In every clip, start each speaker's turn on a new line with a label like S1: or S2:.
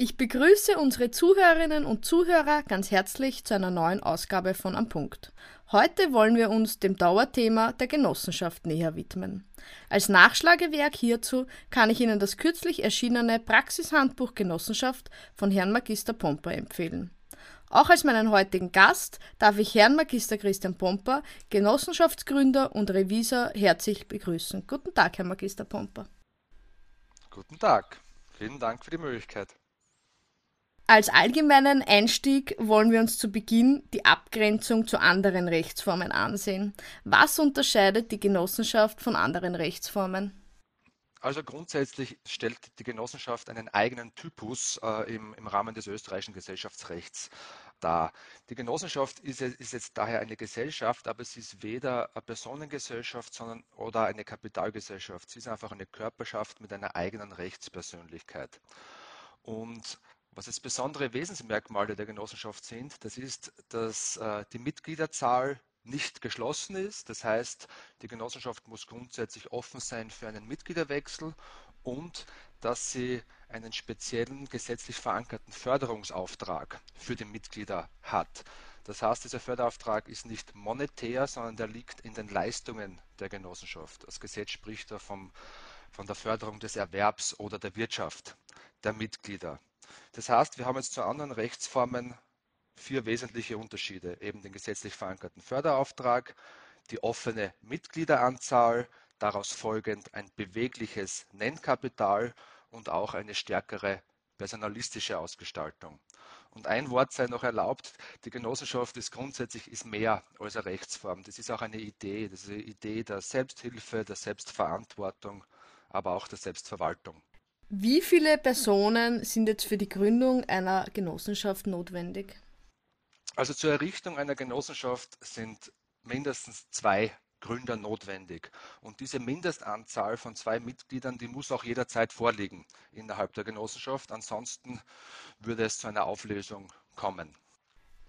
S1: Ich begrüße unsere Zuhörerinnen und Zuhörer ganz herzlich zu einer neuen Ausgabe von Am Punkt. Heute wollen wir uns dem Dauerthema der Genossenschaft näher widmen. Als Nachschlagewerk hierzu kann ich Ihnen das kürzlich erschienene Praxishandbuch Genossenschaft von Herrn Magister Pomper empfehlen. Auch als meinen heutigen Gast darf ich Herrn Magister Christian Pomper, Genossenschaftsgründer und Revisor, herzlich begrüßen. Guten Tag, Herr Magister Pomper.
S2: Guten Tag. Vielen Dank für die Möglichkeit.
S1: Als allgemeinen Einstieg wollen wir uns zu Beginn die Abgrenzung zu anderen Rechtsformen ansehen. Was unterscheidet die Genossenschaft von anderen Rechtsformen?
S2: Also grundsätzlich stellt die Genossenschaft einen eigenen Typus äh, im, im, Rahmen des österreichischen Gesellschaftsrechts dar. Die Genossenschaft ist, ist, jetzt daher eine Gesellschaft, aber sie ist weder eine Personengesellschaft sondern, oder eine Kapitalgesellschaft. Sie ist einfach eine Körperschaft mit einer eigenen Rechtspersönlichkeit. Und was jetzt besondere Wesensmerkmale der Genossenschaft sind, das ist, dass äh, die Mitgliederzahl nicht geschlossen ist. Das heißt, die Genossenschaft muss grundsätzlich offen sein für einen Mitgliederwechsel und dass sie einen speziellen gesetzlich verankerten Förderungsauftrag für die Mitglieder hat. Das heißt, dieser Förderauftrag ist nicht monetär, sondern der liegt in den Leistungen der Genossenschaft. Das Gesetz spricht da vom, von der Förderung des Erwerbs oder der Wirtschaft der Mitglieder. Das heißt, wir haben jetzt zu anderen Rechtsformen vier wesentliche Unterschiede. Eben den gesetzlich verankerten Förderauftrag, die offene Mitgliederanzahl, daraus folgend ein bewegliches Nennkapital und auch eine stärkere personalistische Ausgestaltung. Und ein Wort sei noch erlaubt, die Genossenschaft ist grundsätzlich ist mehr als eine Rechtsform. Das ist auch eine Idee, das ist eine Idee der Selbsthilfe, der Selbstverantwortung, aber auch der Selbstverwaltung.
S1: Wie viele Personen sind jetzt für die Gründung einer Genossenschaft notwendig?
S2: Also zur Errichtung einer Genossenschaft sind mindestens zwei Gründer notwendig. Und diese Mindestanzahl von zwei Mitgliedern, die muss auch jederzeit vorliegen innerhalb der Genossenschaft. Ansonsten würde es zu einer Auflösung kommen.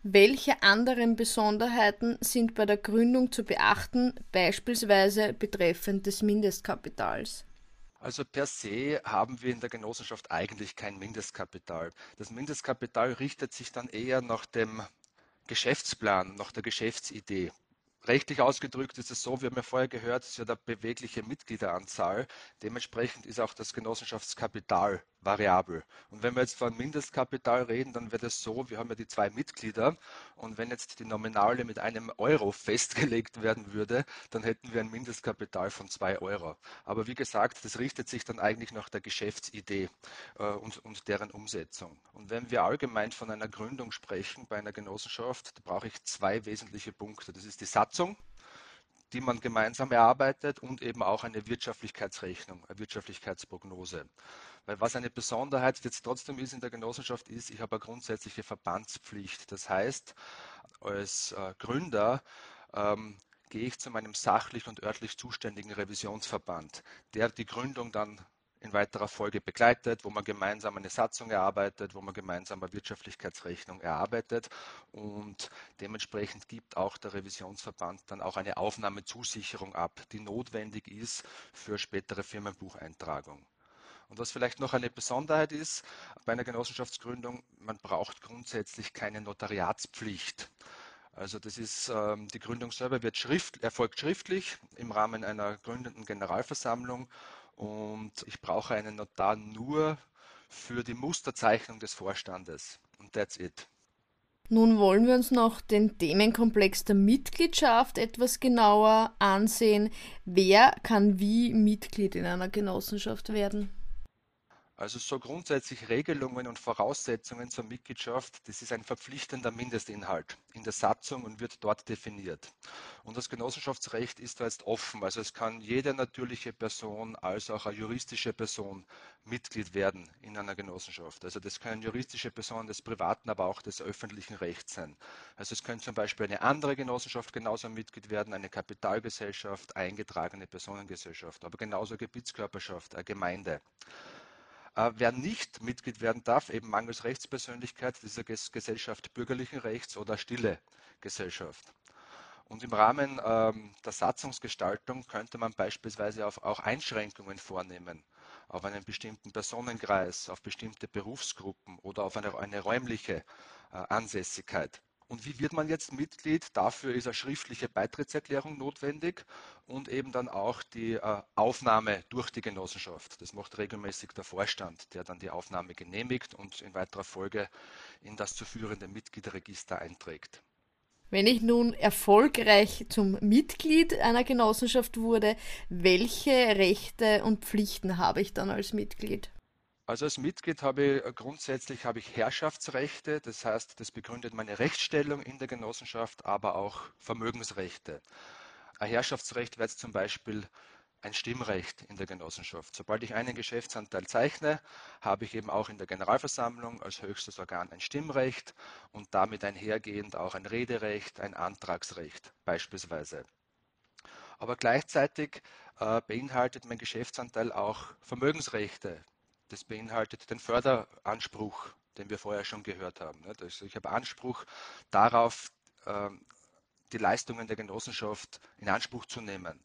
S1: Welche anderen Besonderheiten sind bei der Gründung zu beachten, beispielsweise betreffend des Mindestkapitals?
S2: Also per se haben wir in der Genossenschaft eigentlich kein Mindestkapital. Das Mindestkapital richtet sich dann eher nach dem Geschäftsplan, nach der Geschäftsidee. Rechtlich ausgedrückt ist es so, wir haben ja vorher gehört, es ist ja der bewegliche Mitgliederanzahl. Dementsprechend ist auch das Genossenschaftskapital variabel. Und wenn wir jetzt von Mindestkapital reden, dann wäre das so, wir haben ja die zwei Mitglieder und wenn jetzt die Nominale mit einem Euro festgelegt werden würde, dann hätten wir ein Mindestkapital von zwei Euro. Aber wie gesagt, das richtet sich dann eigentlich nach der Geschäftsidee äh, und, und deren Umsetzung. Und wenn wir allgemein von einer Gründung sprechen bei einer Genossenschaft, da brauche ich zwei wesentliche Punkte. Das ist die Satzung die man gemeinsam erarbeitet und eben auch eine Wirtschaftlichkeitsrechnung, eine Wirtschaftlichkeitsprognose. Weil was eine Besonderheit jetzt trotzdem ist in der Genossenschaft ist, ich habe eine grundsätzliche Verbandspflicht. Das heißt, als äh, Gründer ähm, gehe ich zu meinem sachlich und örtlich zuständigen Revisionsverband, der die Gründung dann in weiterer Folge begleitet, wo man gemeinsam eine Satzung erarbeitet, wo man gemeinsam eine Wirtschaftlichkeitsrechnung erarbeitet und dementsprechend gibt auch der Revisionsverband dann auch eine Aufnahmezusicherung ab, die notwendig ist für spätere Firmenbucheintragung. Und was vielleicht noch eine Besonderheit ist bei einer Genossenschaftsgründung, man braucht grundsätzlich keine Notariatspflicht. Also das ist, ähm, die Gründung selber wird schrift, erfolgt schriftlich im Rahmen einer gründenden Generalversammlung und ich brauche einen Notar nur für die Musterzeichnung des Vorstandes. Und that's it.
S1: Nun wollen wir uns noch den Themenkomplex der Mitgliedschaft etwas genauer ansehen. Wer kann wie Mitglied in einer Genossenschaft werden?
S2: Also so grundsätzlich Regelungen und Voraussetzungen zur Mitgliedschaft, das ist ein verpflichtender Mindestinhalt in der Satzung und wird dort definiert. Und das Genossenschaftsrecht ist da jetzt offen. Also es kann jede natürliche Person als auch eine juristische Person Mitglied werden in einer Genossenschaft. Also das können juristische Personen des privaten, aber auch des öffentlichen Rechts sein. Also es könnte zum Beispiel eine andere Genossenschaft genauso Mitglied werden, eine Kapitalgesellschaft, eingetragene Personengesellschaft, aber genauso Gebietskörperschaft, eine Gemeinde. Äh, wer nicht Mitglied werden darf, eben mangels Rechtspersönlichkeit dieser Gesellschaft bürgerlichen Rechts oder stille Gesellschaft. Und im Rahmen ähm, der Satzungsgestaltung könnte man beispielsweise auch Einschränkungen vornehmen. auf einen bestimmten Personenkreis, auf bestimmte Berufsgruppen oder auf eine, eine räumliche äh, Ansässigkeit. Und wie wird man jetzt Mitglied? Dafür ist eine schriftliche Beitrittserklärung notwendig und eben dann auch die äh, Aufnahme durch die Genossenschaft. Das macht regelmäßig der Vorstand, der dann die Aufnahme genehmigt und in weiterer Folge in das zu führende Mitgliederregister einträgt.
S1: Wenn ich nun erfolgreich zum Mitglied einer Genossenschaft wurde, welche Rechte und Pflichten habe ich dann als Mitglied?
S2: Also als Mitglied habe ich äh, grundsätzlich habe ich Herrschaftsrechte, das heißt, das begründet meine Rechtsstellung in der Genossenschaft, aber auch Vermögensrechte. Ein Herrschaftsrecht wäre jetzt zum Beispiel ein Stimmrecht in der Genossenschaft. Sobald ich einen Geschäftsanteil zeichne, habe ich eben auch in der Generalversammlung als höchstes Organ ein Stimmrecht und damit einhergehend auch ein Rederecht, ein Antragsrecht beispielsweise. Aber gleichzeitig äh, beinhaltet mein Geschäftsanteil auch Vermögensrechte. Das beinhaltet den Förderanspruch, den wir vorher schon gehört haben. Also ich habe Anspruch darauf, ähm, die Leistungen der Genossenschaft in Anspruch zu nehmen.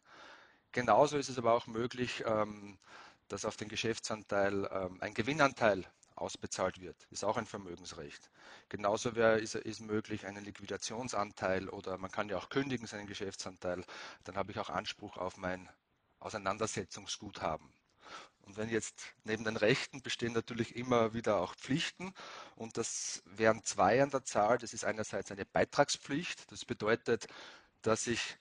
S2: Genauso ist es aber auch möglich, ähm, dass auf den Geschäftsanteil ähm, ein Gewinnanteil ausbezahlt wird. Ist auch ein Vermögensrecht. Genauso ist es möglich einen Liquidationsanteil oder man kann ja auch kündigen seinen Geschäftsanteil. Dann habe ich auch Anspruch auf mein Auseinandersetzungsguthaben. Und wenn jetzt neben den Rechten bestehen natürlich immer wieder auch Pflichten und das wären zwei an der Zahl. Das ist einerseits eine Beitragspflicht. Das bedeutet, dass ich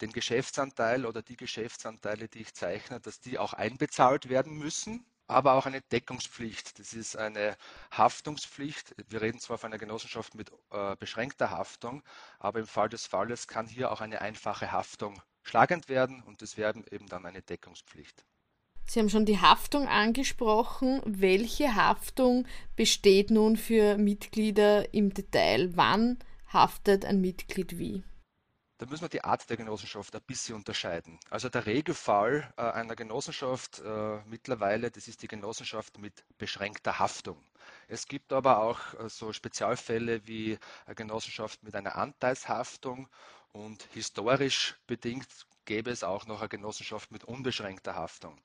S2: den Geschäftsanteil oder die Geschäftsanteile, die ich zeichne, dass die auch einbezahlt werden müssen, aber auch eine Deckungspflicht. Das ist eine Haftungspflicht. Wir reden zwar von einer Genossenschaft mit äh, beschränkter Haftung, aber im Fall des Falles kann hier auch eine einfache Haftung schlagend werden und das wäre eben dann eine Deckungspflicht.
S1: Sie haben schon die Haftung angesprochen. Welche Haftung besteht nun für Mitglieder im Detail? Wann haftet ein Mitglied wie?
S2: Da müssen wir die Art der Genossenschaft ein bisschen unterscheiden. Also der Regelfall äh, einer Genossenschaft äh, mittlerweile, das ist die Genossenschaft mit beschränkter Haftung. Es gibt aber auch äh, so Spezialfälle wie eine Genossenschaft mit einer Anteilshaftung und historisch bedingt gäbe es auch noch eine Genossenschaft mit unbeschränkter Haftung.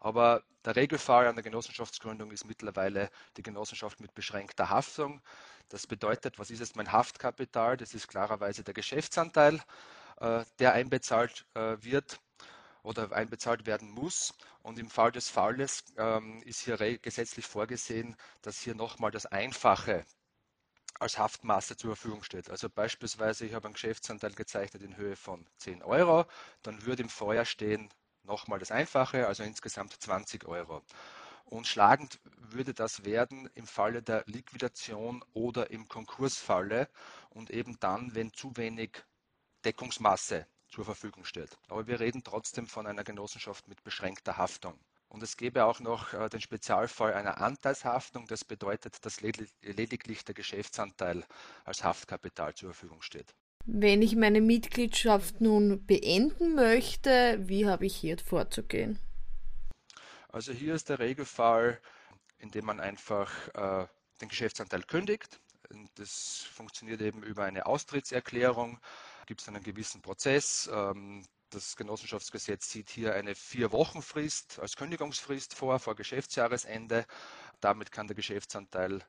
S2: Aber der Regelfall an der Genossenschaftsgründung ist mittlerweile die Genossenschaft mit beschränkter Haftung. Das bedeutet, was ist jetzt mein Haftkapital? Das ist klarerweise der Geschäftsanteil, äh, der einbezahlt äh, wird oder einbezahlt werden muss. Und im Fall des Falles ähm, ist hier gesetzlich vorgesehen, dass hier nochmal das Einfache als Haftmasse zur Verfügung steht. Also beispielsweise, ich habe einen Geschäftsanteil gezeichnet in Höhe von 10 Euro, dann würde im Vorjahr stehen nochmal das Einfache, also insgesamt 20 Euro. Und schlagend würde das werden im Falle der Liquidation oder im Konkursfalle und eben dann, wenn zu wenig Deckungsmasse zur Verfügung steht. Aber wir reden trotzdem von einer Genossenschaft mit beschränkter Haftung. Und es gäbe auch noch äh, den Spezialfall einer Anteilshaftung. Das bedeutet, dass lediglich der Geschäftsanteil als Haftkapital zur Verfügung steht.
S1: Wenn ich meine Mitgliedschaft nun beenden möchte, wie habe ich hier vorzugehen?
S2: Also hier ist der Regelfall, indem man einfach äh, den Geschäftsanteil kündigt. Das funktioniert eben über eine Austrittserklärung. Gibt es einen gewissen Prozess. Ähm, das Genossenschaftsgesetz sieht hier eine Vier-Wochen-Frist als Kündigungsfrist vor, vor Geschäftsjahresende. Damit kann der Geschäftsanteil,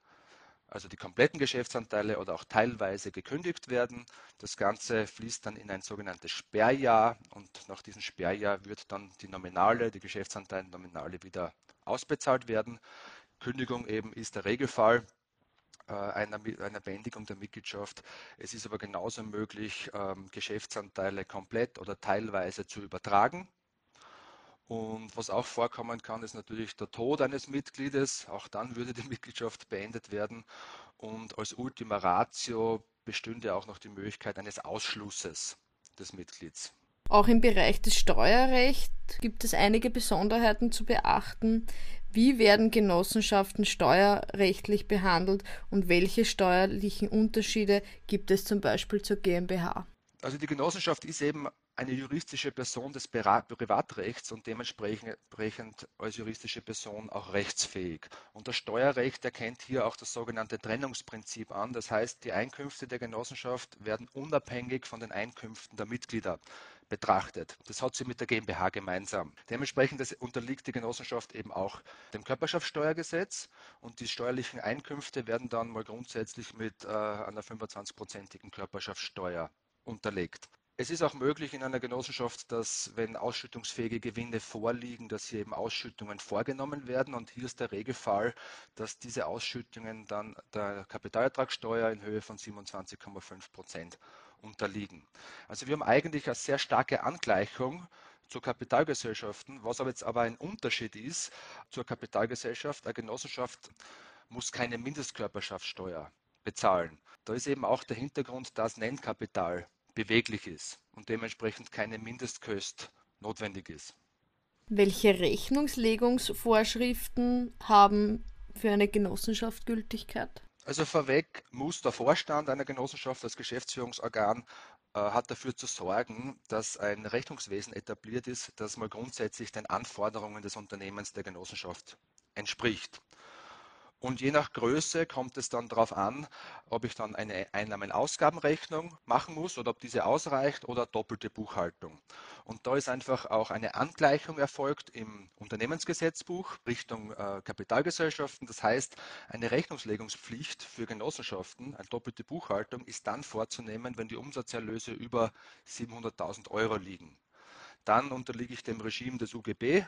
S2: also die kompletten Geschäftsanteile oder auch teilweise gekündigt werden. Das Ganze fließt dann in ein sogenanntes Sperrjahr und nach diesem Sperrjahr wird dann die Nominale, die Geschäftsanteilnominale wieder ausbezahlt werden. Kündigung eben ist der Regelfall. Äh, einer, einer Beendigung der Mitgliedschaft. Es ist aber genauso möglich, ähm, Geschäftsanteile komplett oder teilweise zu übertragen. Und was auch vorkommen kann, ist natürlich der Tod eines Mitgliedes. Auch dann würde die Mitgliedschaft beendet werden. Und als Ultima Ratio bestünde auch noch die Möglichkeit eines Ausschlusses des Mitglieds.
S1: Auch im Bereich des Steuerrechts gibt es einige Besonderheiten zu beachten. Wie werden Genossenschaften steuerrechtlich behandelt und welche steuerlichen Unterschiede gibt es zum Beispiel zur GmbH?
S2: Also die Genossenschaft ist eben eine juristische Person des Privatrechts und dementsprechend als juristische Person auch rechtsfähig. Und das Steuerrecht erkennt hier auch das sogenannte Trennungsprinzip an. Das heißt, die Einkünfte der Genossenschaft werden unabhängig von den Einkünften der Mitglieder betrachtet. Das hat sie mit der GmbH gemeinsam. Dementsprechend unterliegt die Genossenschaft eben auch dem Körperschaftsteuergesetz und die steuerlichen Einkünfte werden dann mal grundsätzlich mit äh, einer 25-prozentigen Körperschaftsteuer unterlegt. Es ist auch möglich in einer Genossenschaft, dass wenn ausschüttungsfähige Gewinne vorliegen, dass hier eben Ausschüttungen vorgenommen werden. Und hier ist der Regelfall, dass diese Ausschüttungen dann der Kapitalertragssteuer in Höhe von 27,5 Prozent unterliegen. Also wir haben eigentlich eine sehr starke Angleichung zu Kapitalgesellschaften, was aber jetzt aber ein Unterschied ist zur Kapitalgesellschaft. Eine Genossenschaft muss keine Mindestkörperschaftssteuer bezahlen. Da ist eben auch der Hintergrund, dass Nennkapital beweglich ist und dementsprechend keine Mindestkost notwendig ist.
S1: Welche Rechnungslegungsvorschriften haben für eine Genossenschaft Gültigkeit?
S2: Also vorweg muss der Vorstand einer Genossenschaft als Geschäftsführungsorgan äh, hat dafür zu sorgen, dass ein Rechnungswesen etabliert ist, das mal grundsätzlich den Anforderungen des Unternehmens der Genossenschaft entspricht. Und je nach Größe kommt es dann darauf an, ob ich dann eine Einnahmen-Ausgabenrechnung machen muss oder ob diese ausreicht oder doppelte Buchhaltung. Und da ist einfach auch eine Angleichung erfolgt im Unternehmensgesetzbuch Richtung äh, Kapitalgesellschaften. Das heißt, eine Rechnungslegungspflicht für Genossenschaften, eine doppelte Buchhaltung, ist dann vorzunehmen, wenn die Umsatzerlöse über 700.000 Euro liegen. Dann unterliege ich dem Regime des UGB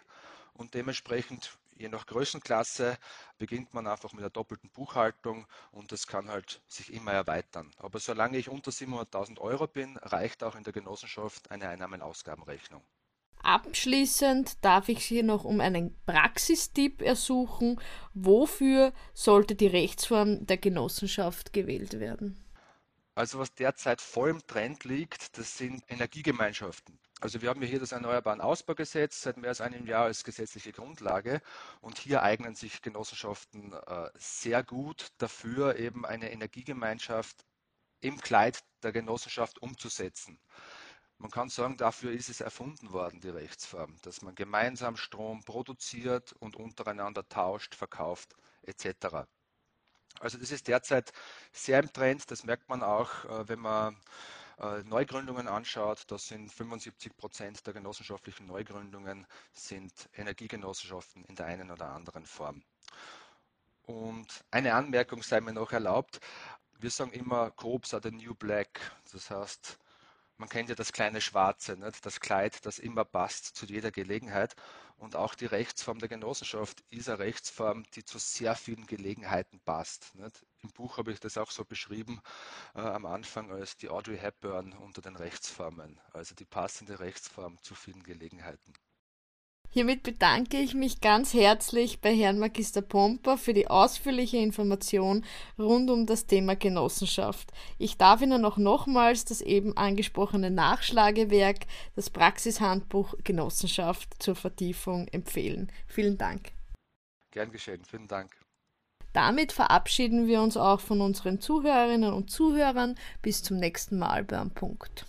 S2: und dementsprechend je nach Größenklasse beginnt man einfach mit der doppelten Buchhaltung und das kann halt sich immer erweitern. Aber solange ich unter 700.000 Euro bin, reicht auch in der Genossenschaft eine Einnahmen-Ausgabenrechnung.
S1: Abschließend darf ich Sie noch um einen Praxistipp ersuchen. Wofür sollte die Rechtsform der Genossenschaft gewählt werden?
S2: Also was derzeit voll im Trend liegt, das sind Energiegemeinschaften. Also wir haben hier das Erneuerbaren Ausbaugesetz seit mehr als einem Jahr als gesetzliche Grundlage und hier eignen sich Genossenschaften äh, sehr gut dafür, eben eine Energiegemeinschaft im Kleid der Genossenschaft umzusetzen. Man kann sagen, dafür ist es erfunden worden, die Rechtsform, dass man gemeinsam Strom produziert und untereinander tauscht, verkauft etc. Also das ist derzeit sehr im Trend, das merkt man auch, äh, wenn man äh, Neugründungen anschaut, das sind 75 Prozent der genossenschaftlichen Neugründungen sind Energiegenossenschaften in der einen oder anderen Form. Und eine Anmerkung sei mir noch erlaubt. Wir sagen immer, Coops are the new black. Das heißt, man kennt ja das kleine Schwarze, nicht? das Kleid, das immer passt zu jeder Gelegenheit. Und auch die Rechtsform der Genossenschaft ist eine Rechtsform, die zu sehr vielen Gelegenheiten passt. Nicht? Im Buch habe ich das auch so beschrieben äh, am Anfang als die Audrey Hepburn unter den Rechtsformen, also die passende Rechtsform zu vielen Gelegenheiten.
S1: Hiermit bedanke ich mich ganz herzlich bei Herrn Magister Pomper für die ausführliche Information rund um das Thema Genossenschaft. Ich darf Ihnen auch nochmals das eben angesprochene Nachschlagewerk, das Praxishandbuch Genossenschaft zur Vertiefung empfehlen. Vielen Dank.
S2: Gern geschehen, vielen Dank.
S1: Damit verabschieden wir uns auch von unseren Zuhörerinnen und Zuhörern. Bis zum nächsten Mal beim Punkt.